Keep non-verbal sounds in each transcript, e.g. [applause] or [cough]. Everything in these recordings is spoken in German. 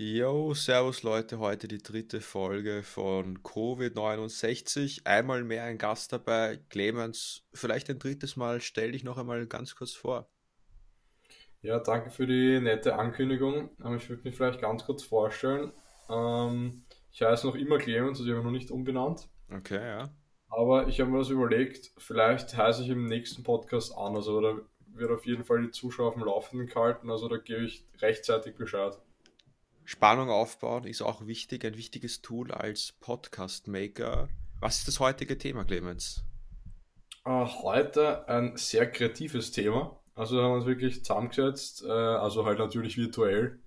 Yo, servus Leute, heute die dritte Folge von Covid-69. Einmal mehr ein Gast dabei. Clemens, vielleicht ein drittes Mal, stell dich noch einmal ganz kurz vor. Ja, danke für die nette Ankündigung. Ähm, Ich würde mich vielleicht ganz kurz vorstellen. Ähm, ich heiße noch immer Clemens, also ich habe noch nicht umbenannt. Okay, ja. Aber ich habe mir das überlegt, vielleicht heiße ich im nächsten Podcast anders oder wird auf jeden Fall die Zuschauer auf dem Laufenden gehalten. Also da gebe ich rechtzeitig Bescheid. Spannung aufbauen ist auch wichtig, ein wichtiges Tool als Podcast-Maker. Was ist das heutige Thema, Clemens? Äh, heute ein sehr kreatives Thema. Also da haben wir uns wirklich zusammengesetzt, äh, also halt natürlich virtuell.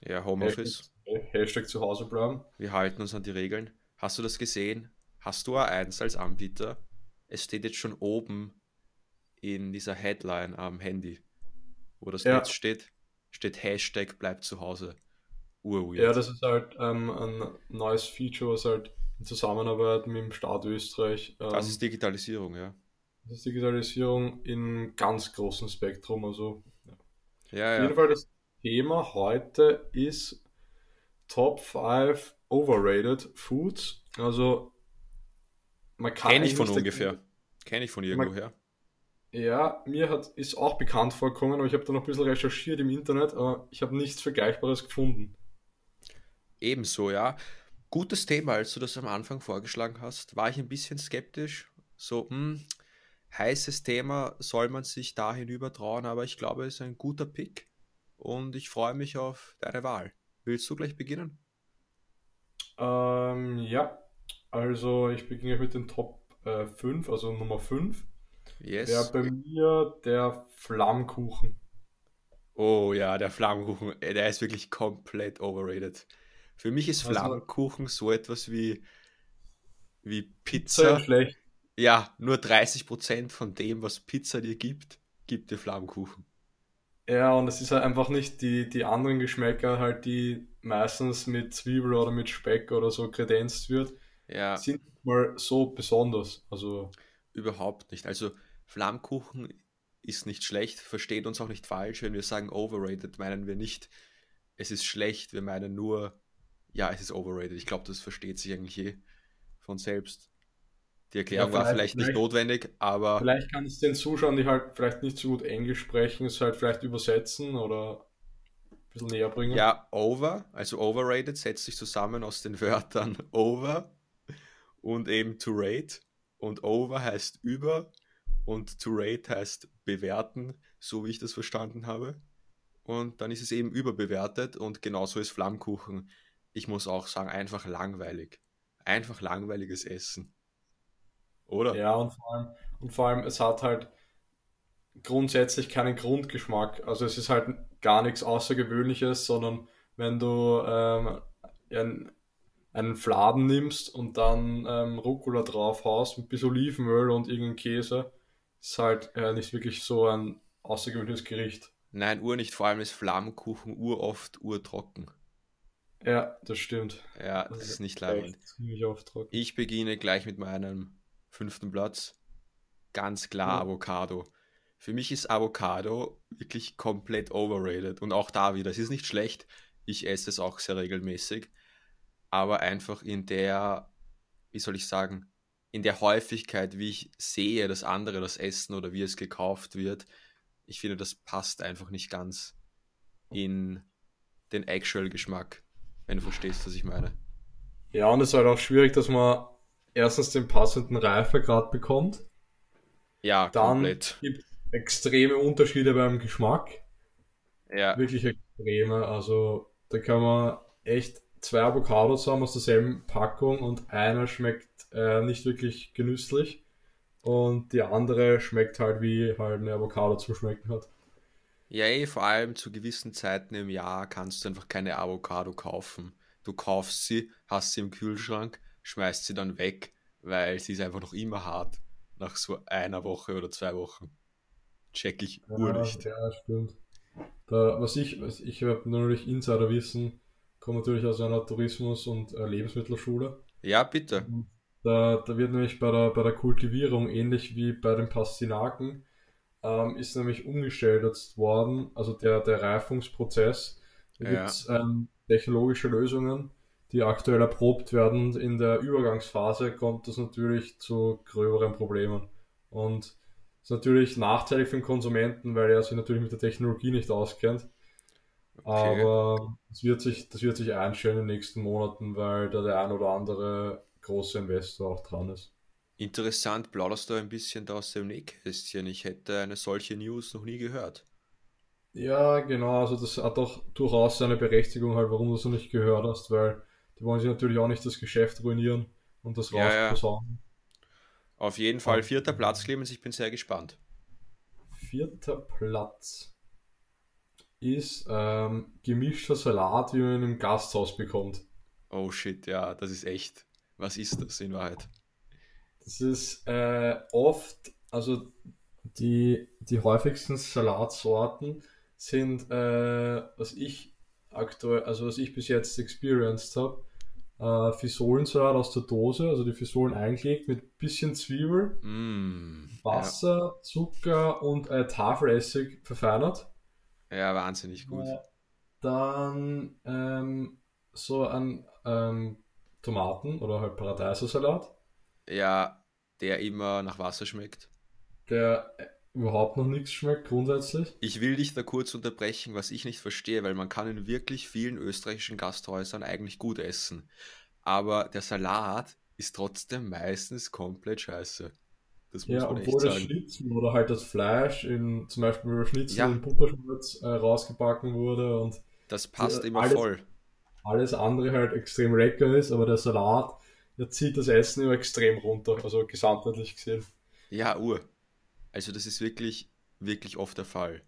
Ja, Hashtag, Homeoffice. Hashtag zu Hause bleiben. Wir halten uns an die Regeln. Hast du das gesehen? Hast du A1 als Anbieter? Es steht jetzt schon oben in dieser Headline am Handy, wo das Ja, Netz steht, steht Hashtag bleibt zu Hause. Ja, Urweird. das ist halt ähm, ein neues Feature, was halt in Zusammenarbeit mit dem Staat Österreich, Das ist ähm, Digitalisierung, ja. das ist Digitalisierung in ganz großem Spektrum. Also ja. Ja, Auf jeden ja. Fall das Thema heute ist Top 5 Overrated Foods. Also man kann Kenne ich von ungefähr. Kenne ich von man, irgendwoher. ja, mir hat, ist auch bekannt vorgekommen, aber ich habe da noch ein bisschen recherchiert im Internet, aber ich habe nichts Vergleichbares gefunden. Ebenso, ja. Gutes Thema, als du das am Anfang vorgeschlagen hast, war ich ein bisschen skeptisch. So, hm, heißes Thema, soll man sich da hinüber trauen, aber ich glaube, es ist ein guter Pick und ich freue mich auf deine Wahl. Willst du gleich beginnen? Ähm, ja, also ich beginne mit den Top äh, 5, also Nummer 5 wäre Yes. bei mir der Flammkuchen. Oh ja, der Flammkuchen, äh, der ist wirklich komplett overrated. Für mich ist Also Flammkuchen so etwas wie, wie Pizza schlecht. Ja, nur 30% von dem, was Pizza dir gibt, gibt dir Flammkuchen. Ja, und es ist halt einfach nicht die, die anderen Geschmäcker, halt die meistens mit Zwiebel oder mit Speck oder so kredenzt wird, Ja, sind mal so besonders. Also, überhaupt nicht. Also Flammkuchen ist nicht schlecht, versteht uns auch nicht falsch. Wenn wir sagen overrated, meinen wir nicht, es ist schlecht, wir meinen nur, ja, es ist overrated. Ich glaube, das versteht sich eigentlich eh von selbst. Die ja, Erklärung war vielleicht, vielleicht nicht notwendig, aber vielleicht kann es den Zuschauern, die halt vielleicht nicht so gut Englisch sprechen, es halt vielleicht übersetzen oder ein bisschen näher bringen. ja, over, also overrated, setzt sich zusammen aus den [laughs] Wörtern over und eben to rate. Und over heißt über und to rate heißt bewerten, so wie ich das verstanden habe. Und dann ist es eben überbewertet und genauso ist Flammkuchen. Ich muss auch sagen, einfach langweilig. Einfach langweiliges Essen. Oder? Ja, und vor allem, und vor allem, es hat halt grundsätzlich keinen Grundgeschmack. Also es ist halt gar nichts Außergewöhnliches, sondern wenn du ähm, einen, einen Fladen nimmst und dann ähm, Rucola drauf haust, ein bisschen Olivenöl und irgendeinen Käse, ist halt äh, nicht wirklich so ein außergewöhnliches Gericht. Nein, ur nicht. Vor allem ist Flammkuchen uroft urtrocken. Ja, das stimmt. Ja, Das das ist nicht trocken. Ich beginne gleich mit meinem fünften Platz. Ganz klar Ja. Avocado. Für mich ist Avocado wirklich komplett overrated. Und auch da wieder, es ist nicht schlecht. Ich esse es auch sehr regelmäßig. Aber einfach in der, wie soll ich sagen, in der Häufigkeit, wie ich sehe, dass andere das essen oder wie es gekauft wird, ich finde, das passt einfach nicht ganz in den Actual Geschmack, wenn du verstehst, was ich meine. Ja, und es ist halt auch schwierig, dass man erstens den passenden Reifegrad bekommt. Ja, Dann komplett. gibt es extreme Unterschiede beim Geschmack. Ja, Wirklich extreme. Also da kann man echt zwei Avocados haben aus derselben Packung und einer schmeckt äh, nicht wirklich genüsslich und die andere schmeckt halt wie halt eine Avocado zu schmecken hat. Ja, eh, vor allem zu gewissen Zeiten im Jahr kannst du einfach keine Avocado kaufen. Du kaufst sie, hast sie im Kühlschrank, schmeißt sie dann weg, weil sie ist einfach noch immer hart. Nach so einer Woche oder zwei Wochen. Check ich Ja, nicht. ja, stimmt. Da, was ich, was ich habe natürlich Insiderwissen, komme natürlich aus einer Tourismus- und äh, Lebensmittelschule. Ja, bitte. Da, da wird nämlich bei der, bei der Kultivierung, ähnlich wie bei den Pastinaken, ähm, ist nämlich umgestellt worden, also der, der Reifungsprozess Da Ja. gibt es ähm, technologische Lösungen, die aktuell erprobt werden. In der Übergangsphase kommt das natürlich zu gröberen Problemen. Und ist natürlich nachteilig für den Konsumenten, weil er sich natürlich mit der Technologie nicht auskennt. Okay. Aber das wird sich, das wird sich einstellen in den nächsten Monaten, weil da der ein oder andere große Investor auch dran ist. Interessant, plauderst du ein bisschen da aus dem Nähkästchen. Ich hätte eine solche News noch nie gehört. Ja, genau, also das hat auch durchaus seine Berechtigung, halt, warum du es noch nicht gehört hast, weil die wollen sich natürlich auch nicht das Geschäft ruinieren und das Ja, ja. rausposaunen. Auf jeden Fall vierter Platz, Clemens, ich bin sehr gespannt. Vierter Platz ist ähm, gemischter Salat, wie man ihn im Gasthaus bekommt. Oh shit, ja, das ist echt. Was ist das in Wahrheit? Das ist äh, oft, also die, die häufigsten Salatsorten sind, äh, was ich aktuell, also was ich bis jetzt experienced habe, äh, Fisolensalat aus der Dose, also die Fisolen eingelegt mit bisschen Zwiebel, Mm, ja, Wasser, Zucker und äh, Tafelessig verfeinert. ja, wahnsinnig gut. Äh, Dann ähm, so ein ähm, Tomaten- oder halt Paradeisersalat, Ja, der immer nach Wasser schmeckt. der äh, überhaupt noch nichts schmeckt grundsätzlich. Ich will dich da kurz unterbrechen, was ich nicht verstehe, weil man kann in wirklich vielen österreichischen Gasthäusern eigentlich gut essen. Aber der Salat ist trotzdem meistens komplett scheiße. Das muss Ja, man echt obwohl das sagen. Schnitzel oder halt das Fleisch in zum Beispiel über Schnitzel Ja. in Butterschmalz äh, rausgebacken wurde und Das passt Ja, immer alles- voll. alles andere halt extrem lecker ist, aber der Salat, der zieht das Essen immer extrem runter, also gesamtheitlich gesehen. Ja, Ur. Also das ist wirklich, wirklich oft der Fall.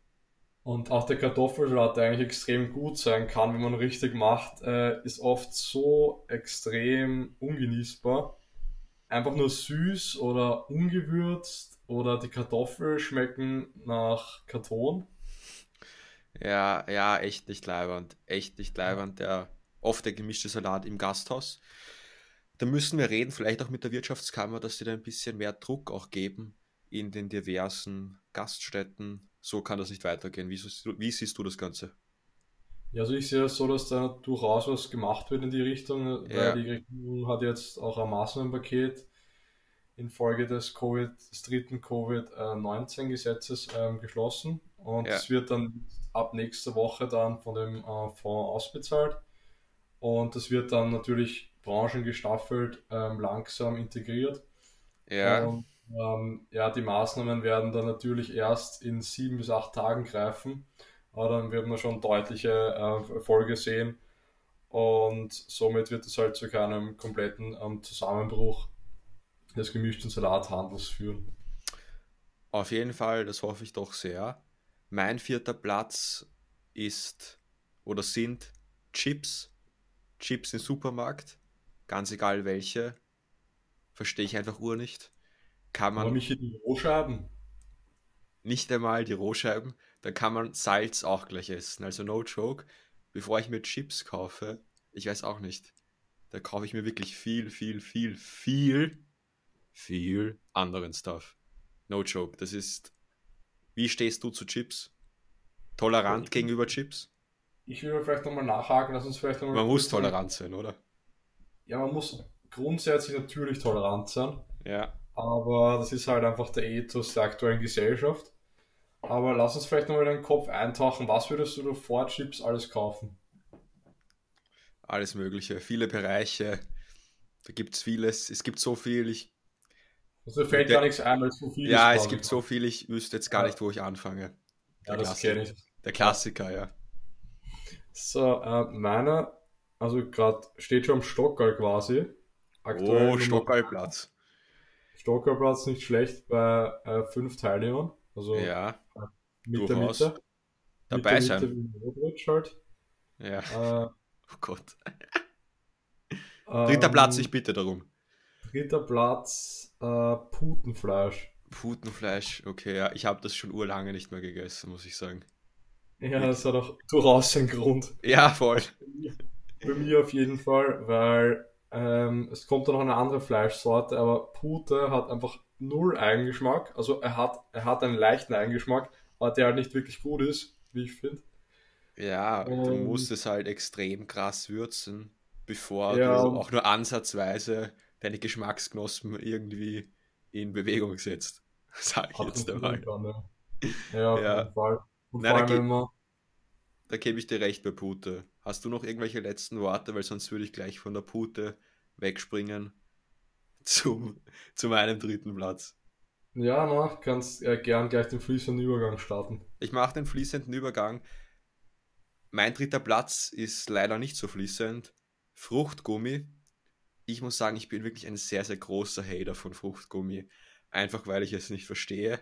Und auch der Kartoffelsalat, der eigentlich extrem gut sein kann, wenn man richtig macht, äh, ist oft so extrem ungenießbar. Einfach nur süß oder ungewürzt oder die Kartoffeln schmecken nach Karton. Ja, ja, echt nicht leibernd. Echt nicht leibernd. Der oft der gemischte Salat im Gasthaus. Da müssen wir reden, vielleicht auch mit der Wirtschaftskammer, dass sie da ein bisschen mehr Druck auch geben in den diversen Gaststätten. So kann das nicht weitergehen. Wie siehst du, wie siehst du das Ganze? Ja, also ich sehe es so, dass da durchaus was gemacht wird in die Richtung, weil Ja. die Regierung hat jetzt auch ein Maßnahmenpaket infolge des Covid, des dritten Covid-19-Gesetzes ähm, geschlossen und Ja. es wird dann ab nächster Woche dann von dem äh, Fonds ausbezahlt und das wird dann natürlich branchengestaffelt ähm, langsam integriert Ja, und ähm, ja, die Maßnahmen werden dann natürlich erst in sieben bis acht Tagen greifen, aber dann wird man schon deutliche äh, Erfolge sehen und somit wird es halt zu keinem kompletten ähm, Zusammenbruch des gemischten Salathandels führen. auf jeden Fall, das hoffe ich doch sehr. Mein vierter Platz ist oder sind Chips. Chips im Supermarkt. Ganz egal welche. Verstehe ich einfach ur nicht. Kann Aber man Michi, die Rohscheiben, nicht einmal die Rohscheiben, dann kann man Salz auch gleich essen. Also no joke, bevor ich mir Chips kaufe, ich weiß auch nicht, da kaufe ich mir wirklich viel, viel, viel, viel, viel anderen Stuff. No joke, das ist, wie stehst du zu Chips? Tolerant Ich- gegenüber Chips? ich will vielleicht nochmal nachhaken, lass uns vielleicht nochmal Man muss tolerant sein, oder? Ja, man muss grundsätzlich natürlich tolerant sein. Ja. Aber das ist halt einfach der Ethos der aktuellen Gesellschaft. Aber lass uns vielleicht nochmal in den Kopf eintauchen. Was würdest du vor Chips alles kaufen? Alles Mögliche, viele Bereiche, da gibt es vieles, es gibt so viel, ich, Also fällt gar nichts ein, weil es so viel ja, es gibt so viel, ich wüsste jetzt gar Ja. nicht, wo ich anfange. Ja, Der das Klassiker. kenne ich. Der Klassiker, ja. So, äh, meiner, also gerade steht schon am Stockerl quasi. Oh, Nummer- Stockerlplatz. Stockerlplatz nicht schlecht bei äh, fünf Teilnehmern. Also Ja, Mitte, durchaus. Mitte. dabei Mitte, sein. Mitte Modric halt. Ja, Äh, [laughs] oh Gott. Dritter ähm, Platz, ich bitte darum. Dritter Platz, äh, Putenfleisch. Putenfleisch, okay, ja, ich habe das schon urlange nicht mehr gegessen, muss ich sagen. Ja, das hat auch durchaus einen Grund. Ja, voll. [laughs] Bei mir auf jeden Fall, weil ähm, es kommt dann noch eine andere Fleischsorte, aber Pute hat einfach null Eigengeschmack. Also er hat, er hat einen leichten Eigengeschmack, aber der halt nicht wirklich gut ist, wie ich finde. Ja, du Und musst es halt extrem krass würzen, bevor du ja, auch nur ansatzweise deine Geschmacksknospen irgendwie in Bewegung setzt. [laughs] Sag ich jetzt einmal. kann, ja. Ja, auf jeden Ja, Fall. Und na, vor da, allem, ge wenn man, da gebe ich dir recht bei Pute. Hast du noch irgendwelche letzten Worte? Weil sonst würde ich gleich von der Pute wegspringen [laughs] zum, zu meinem dritten Platz. ja, na, kannst äh, gern gleich den fließenden Übergang starten. Ich mache den fließenden Übergang. Mein dritter Platz ist leider nicht so fließend. Fruchtgummi. Ich muss sagen, ich bin wirklich ein sehr, sehr großer Hater von Fruchtgummi. Einfach weil ich es nicht verstehe.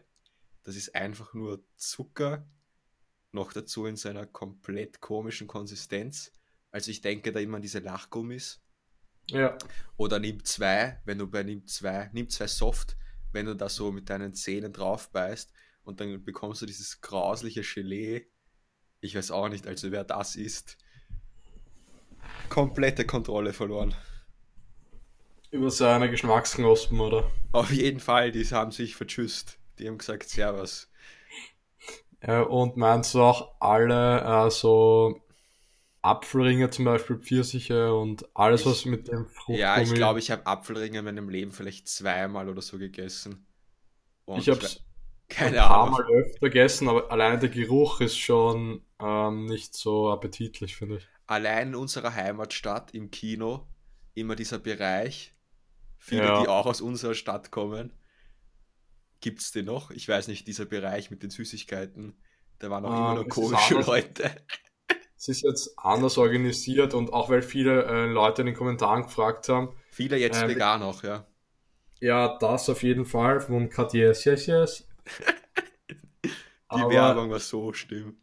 Das ist einfach nur Zucker, noch dazu in seiner komplett komischen Konsistenz. Also ich denke da immer an diese Lachgummis. Ja, Oder nimm zwei, wenn du bei nimm zwei, nimm zwei Soft, wenn du da so mit deinen Zähnen drauf beißt und dann bekommst du dieses grausliche Gelee. Ich weiß auch nicht, also wer das isst, komplette Kontrolle verloren. über seine Geschmacksknospen, oder? Auf jeden Fall, die haben sich vertschüsst. Die haben gesagt, Servus. Ja, und meinst du auch alle äh, so Apfelringe zum Beispiel, Pfirsiche und alles, was Ich, mit dem ja, ich Fruchtgummi. glaube, ich habe Apfelringe in meinem Leben vielleicht zweimal oder so gegessen. Ich Und ich habe [laughs] es ein paar Ahnung. Mal öfter gegessen, aber allein der Geruch ist schon ähm, nicht so appetitlich, finde ich. Allein in unserer Heimatstadt im Kino immer dieser Bereich, viele, die Ja, auch aus unserer Stadt kommen, gibt es den noch? Ich weiß nicht, dieser Bereich mit den Süßigkeiten, da waren auch immer ähm, nur es ist komische Leute. es ist jetzt anders organisiert und auch weil viele äh, Leute in den Kommentaren gefragt haben, Viele jetzt ähm, vegan auch, ja. ja, das auf jeden Fall von KTS, yes, yes. [laughs] Die Aber Werbung war so schlimm.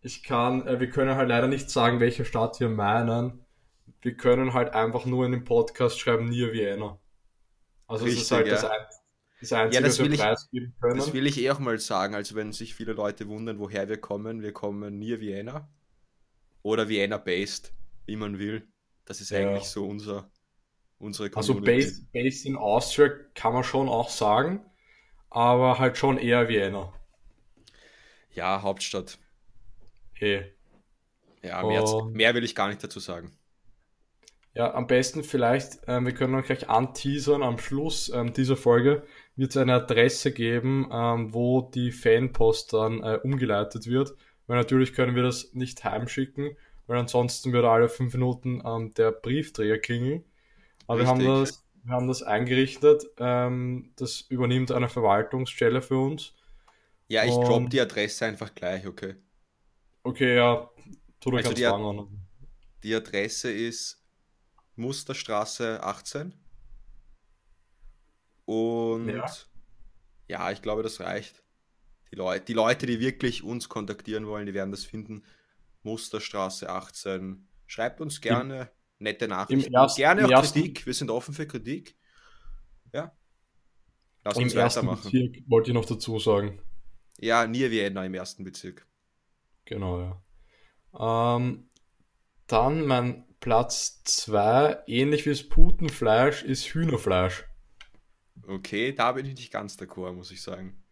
ich kann, äh, wir können halt leider nicht sagen, welche Stadt wir meinen. Wir können halt einfach nur in den Podcast schreiben, Near Vienna. Also es ist Richtig, halt das, ja. das Einzige, das was wir will ich, das will ich eh auch mal sagen. Also wenn sich viele Leute wundern, woher wir kommen, wir kommen near Vienna oder Vienna based, wie man will. Das ist eigentlich Ja. so unser, unsere Also Community. based, based in Austria kann man schon auch sagen, aber halt schon eher Vienna. Ja, Hauptstadt. Hey. Ja, mehr, Und mehr will ich gar nicht dazu sagen. Ja, am besten vielleicht, ähm, wir können noch gleich anteasern, am Schluss ähm, dieser Folge wird es eine Adresse geben, ähm, wo die Fanpost dann äh, umgeleitet wird. Weil natürlich können wir das nicht heimschicken, weil ansonsten würde alle fünf Minuten ähm, der Briefträger klingeln. Aber wir haben das, wir haben das eingerichtet. Ähm, das übernimmt eine Verwaltungsstelle für uns. Ja, ich drop Und die Adresse einfach gleich, okay. okay, ja, tu, du Also die, fangen. an. die Adresse ist Musterstraße 18 und Ja. ja, ich glaube, das reicht. Die Leute, die Leute, die wirklich uns kontaktieren wollen, die werden das finden. Musterstraße 18. Schreibt uns Im, gerne nette im, Nachrichten, erst, gerne auch ersten, Kritik. Wir sind offen für Kritik. Ja, lass uns ersten weitermachen. Bezirk wollte ich noch dazu sagen. Ja, Near Vienna im ersten Bezirk. Genau, ja. Ähm, dann mein Platz 2, ähnlich wie das Putenfleisch, ist Hühnerfleisch. Okay, da bin ich nicht ganz d'accord, muss ich sagen.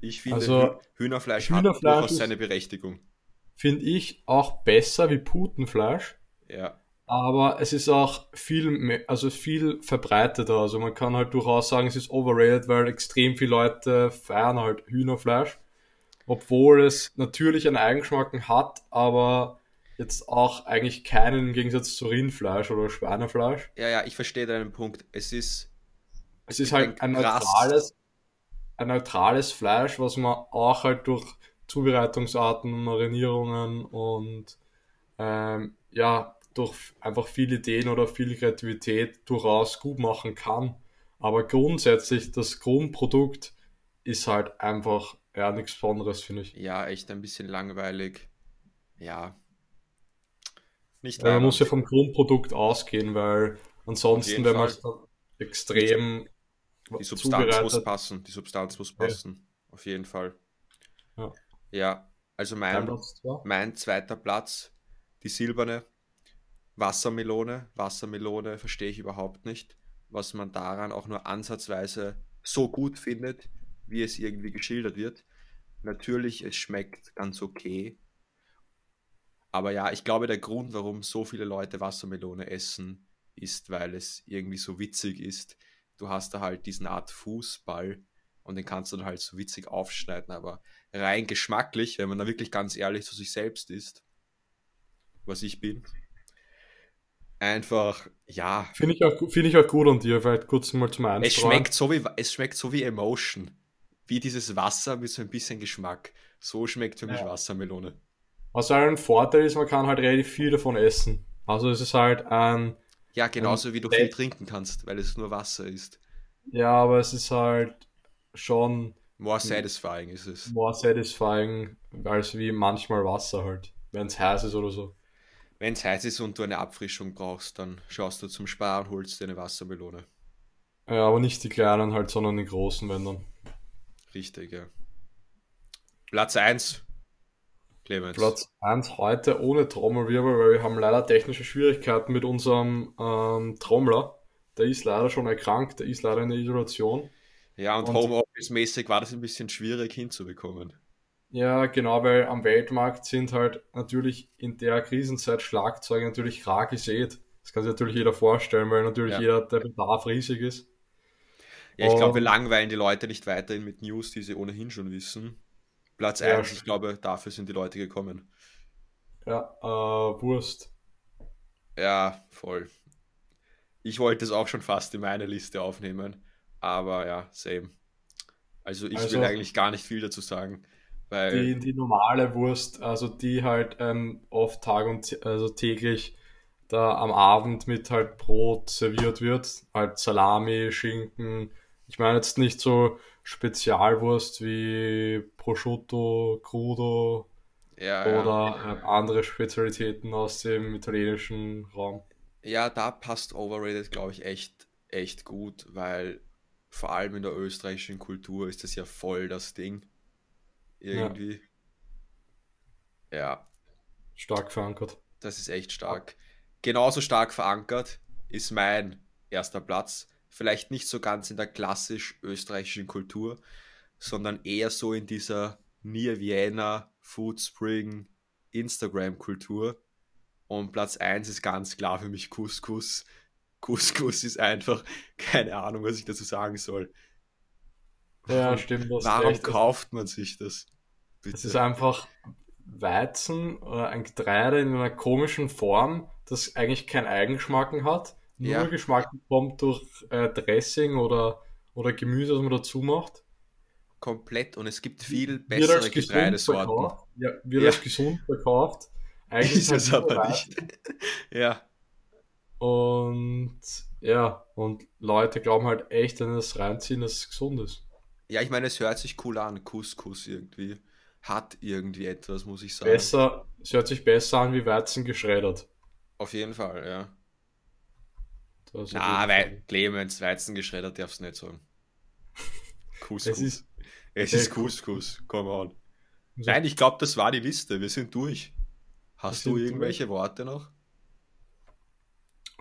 Ich finde, Also Hühnerfleisch hat Hühnerfleisch durchaus seine Berechtigung. finde ich, auch besser wie Putenfleisch, Ja, aber es ist auch viel, me- also viel verbreiteter. Also man kann halt durchaus sagen, es ist overrated, weil extrem viele Leute feiern halt Hühnerfleisch, obwohl es natürlich einen Eigengeschmack hat, aber jetzt auch eigentlich keinen im Gegensatz zu Rindfleisch oder Schweinefleisch. ja, ja, ich verstehe deinen Punkt. Es ist, Es ist ein halt ein neutrales, ein neutrales Fleisch, was man auch halt durch Zubereitungsarten, Marinierungen und ähm, ja, durch einfach viele Ideen oder viel Kreativität durchaus gut machen kann. Aber grundsätzlich, das Grundprodukt ist halt einfach ja nichts Besonderes, finde ich. ja, echt ein bisschen langweilig. Ja, nicht Weil man muss ja vom Grundprodukt ausgehen, weil ansonsten, wenn man extrem die Substanz muss passen. Die Substanz muss ja, passen. Auf jeden Fall. ja. Ja, also mein, mein zweiter Platz, die silberne Wassermelone. Wassermelone verstehe ich überhaupt nicht, was man daran auch nur ansatzweise so gut findet, wie es irgendwie geschildert wird. Natürlich, es schmeckt ganz okay. Aber ja, ich glaube, der Grund, warum so viele Leute Wassermelone essen, ist, weil es irgendwie so witzig ist. Du hast da halt diesen Art Fußball und den kannst du dann halt so witzig aufschneiden, aber rein geschmacklich, wenn man da wirklich ganz ehrlich zu sich selbst ist, was ich bin, einfach, ja. Finde ich, auch, find ich auch gut an dir, vielleicht kurz mal zum Einstreuen. Es schmeckt, so wie, es schmeckt so wie Emotion. Wie dieses Wasser mit so ein bisschen Geschmack. So schmeckt für mich ja. Wassermelone. Was halt ein Vorteil ist, man kann halt relativ viel davon essen. Also es ist halt ein. Ja, genauso ein wie du viel trinken kannst, weil es nur Wasser ist. Ja, aber es ist halt schon. More satisfying ist es. More satisfying als wie manchmal Wasser halt, wenn es heiß ist oder so. Wenn es heiß ist und du eine Abfrischung brauchst, dann schaust du zum Spar und holst dir eine Wassermelone. Ja, aber nicht die kleinen halt, sondern die großen, wenn dann. Richtig, ja. Platz 1. Clemens. Platz 1 heute ohne Trommelwirbel, weil wir haben leider technische Schwierigkeiten mit unserem ähm, Trommler. Der ist leider schon erkrankt, der ist leider in der Isolation. Ja, und, und Homeoffice-mäßig war das ein bisschen schwierig hinzubekommen. Ja, genau, weil am Weltmarkt sind halt natürlich in der Krisenzeit Schlagzeuge natürlich rar gesät. Das kann sich natürlich jeder vorstellen, weil natürlich ja. jeder der Bedarf riesig ist. Ja, ich glaube, wir langweilen die Leute nicht weiterhin mit News, die sie ohnehin schon wissen. Platz ja, 1, ich glaube, dafür sind die Leute gekommen. Ja, äh, Wurst. Ja, voll. Ich wollte es auch schon fast in meine Liste aufnehmen, aber ja, same. Also ich also, will eigentlich gar nicht viel dazu sagen. Weil die, die normale Wurst, also die halt ähm, oft Tag und also täglich da am Abend mit halt Brot serviert wird, halt Salami, Schinken. Ich meine jetzt nicht so Spezialwurst wie Prosciutto, Crudo ja, oder ja. Äh, andere Spezialitäten aus dem italienischen Raum. Ja, da passt Overrated, glaube ich, echt, echt gut, weil vor allem in der österreichischen Kultur ist das ja voll das Ding. Irgendwie. Ja. ja. Stark verankert. Das ist echt stark. Genauso stark verankert ist mein erster Platz. Vielleicht nicht so ganz in der klassisch österreichischen Kultur, sondern eher so in dieser Near Vienna, Food Spring, Instagram-Kultur. Und Platz 1 ist ganz klar für mich Couscous. Couscous ist einfach, keine Ahnung, was ich dazu sagen soll. Ja, stimmt. Warum kauft man sich das? Es ist einfach Weizen oder ein Getreide in einer komischen Form, das eigentlich keinen Eigenschmacken hat. Nur ja. Geschmack kommt durch äh, Dressing oder, oder Gemüse, das man dazu macht. Komplett und es gibt viel bessere Getreidesorten. Ja, wird ja. als gesund verkauft. [laughs] Eigentlich ist es aber nicht. [laughs] ja. Und ja, und Leute glauben halt echt, wenn das reinziehen, dass es gesund ist. Ja, ich meine, es hört sich cool an, Couscous irgendwie. Hat irgendwie etwas, muss ich sagen. Besser, es hört sich besser an wie Weizen geschreddert. Auf jeden Fall, ja. Na, weil Clemens, Weizen geschreddert darfst du nicht sagen. Couscous. Es ist, es ist Couscous, come on. Nein, ich glaube, das war die Liste. Wir sind durch. Hast du irgendwelche durch. Worte noch?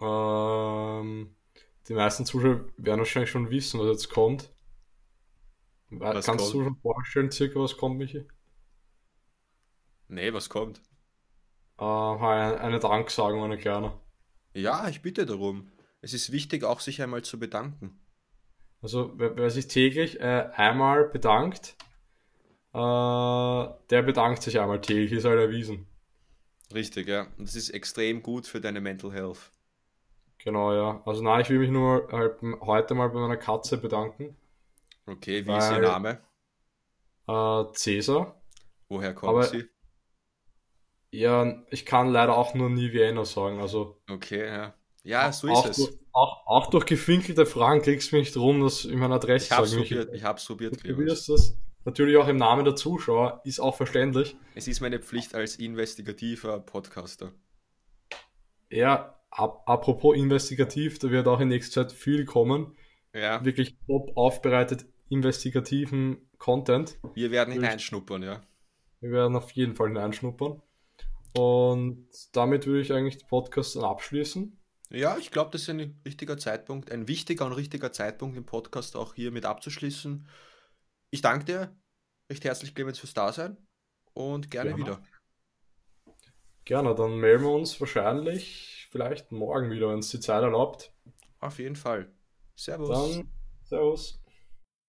Ähm, die meisten Zuschauer werden wahrscheinlich schon wissen, was jetzt kommt. Was Kannst kommt? du schon vorstellen, circa was kommt, Michi? Nee, was kommt? Äh, eine Danksagung, eine kleine. Ja, ich bitte darum. Es ist wichtig, auch sich einmal zu bedanken. Also, wer, wer sich täglich äh, einmal bedankt, äh, der bedankt sich einmal täglich, ist halt erwiesen. Richtig, ja. Und das ist extrem gut für deine Mental Health. Genau, ja. Also, nein, ich will mich nur halt heute mal bei meiner Katze bedanken. Okay, wie weil, ist ihr Name? Äh, Cäsar. Woher kommt Aber, sie? Ja, ich kann leider auch nur nie Vienna sagen. Also, okay, ja. Ja, so ist es. Durch, auch, auch durch gefinkelte Fragen kriegst du mich drum, dass ich meine Adresse ich hab's Probiert, ich hab's probiert. Du probierst das. Natürlich auch im Namen der Zuschauer, ist auch verständlich. Es ist meine Pflicht als investigativer Podcaster. Ja, ap apropos investigativ, da wird auch in nächster Zeit viel kommen. Ja. Wirklich top aufbereitet investigativen Content. Wir werden hineinschnuppern, ja. Wir werden auf jeden Fall hineinschnuppern. Und damit würde ich eigentlich den Podcast dann abschließen. Ja, ich glaube, das ist ein richtiger Zeitpunkt, ein wichtiger und richtiger Zeitpunkt, den Podcast auch hier mit abzuschließen. Ich danke dir recht herzlich, Clemens, fürs Dasein und gerne ja. wieder. Gerne, dann melden wir uns wahrscheinlich vielleicht morgen wieder, wenn es die Zeit erlaubt. Auf jeden Fall. Servus. Dann, Servus.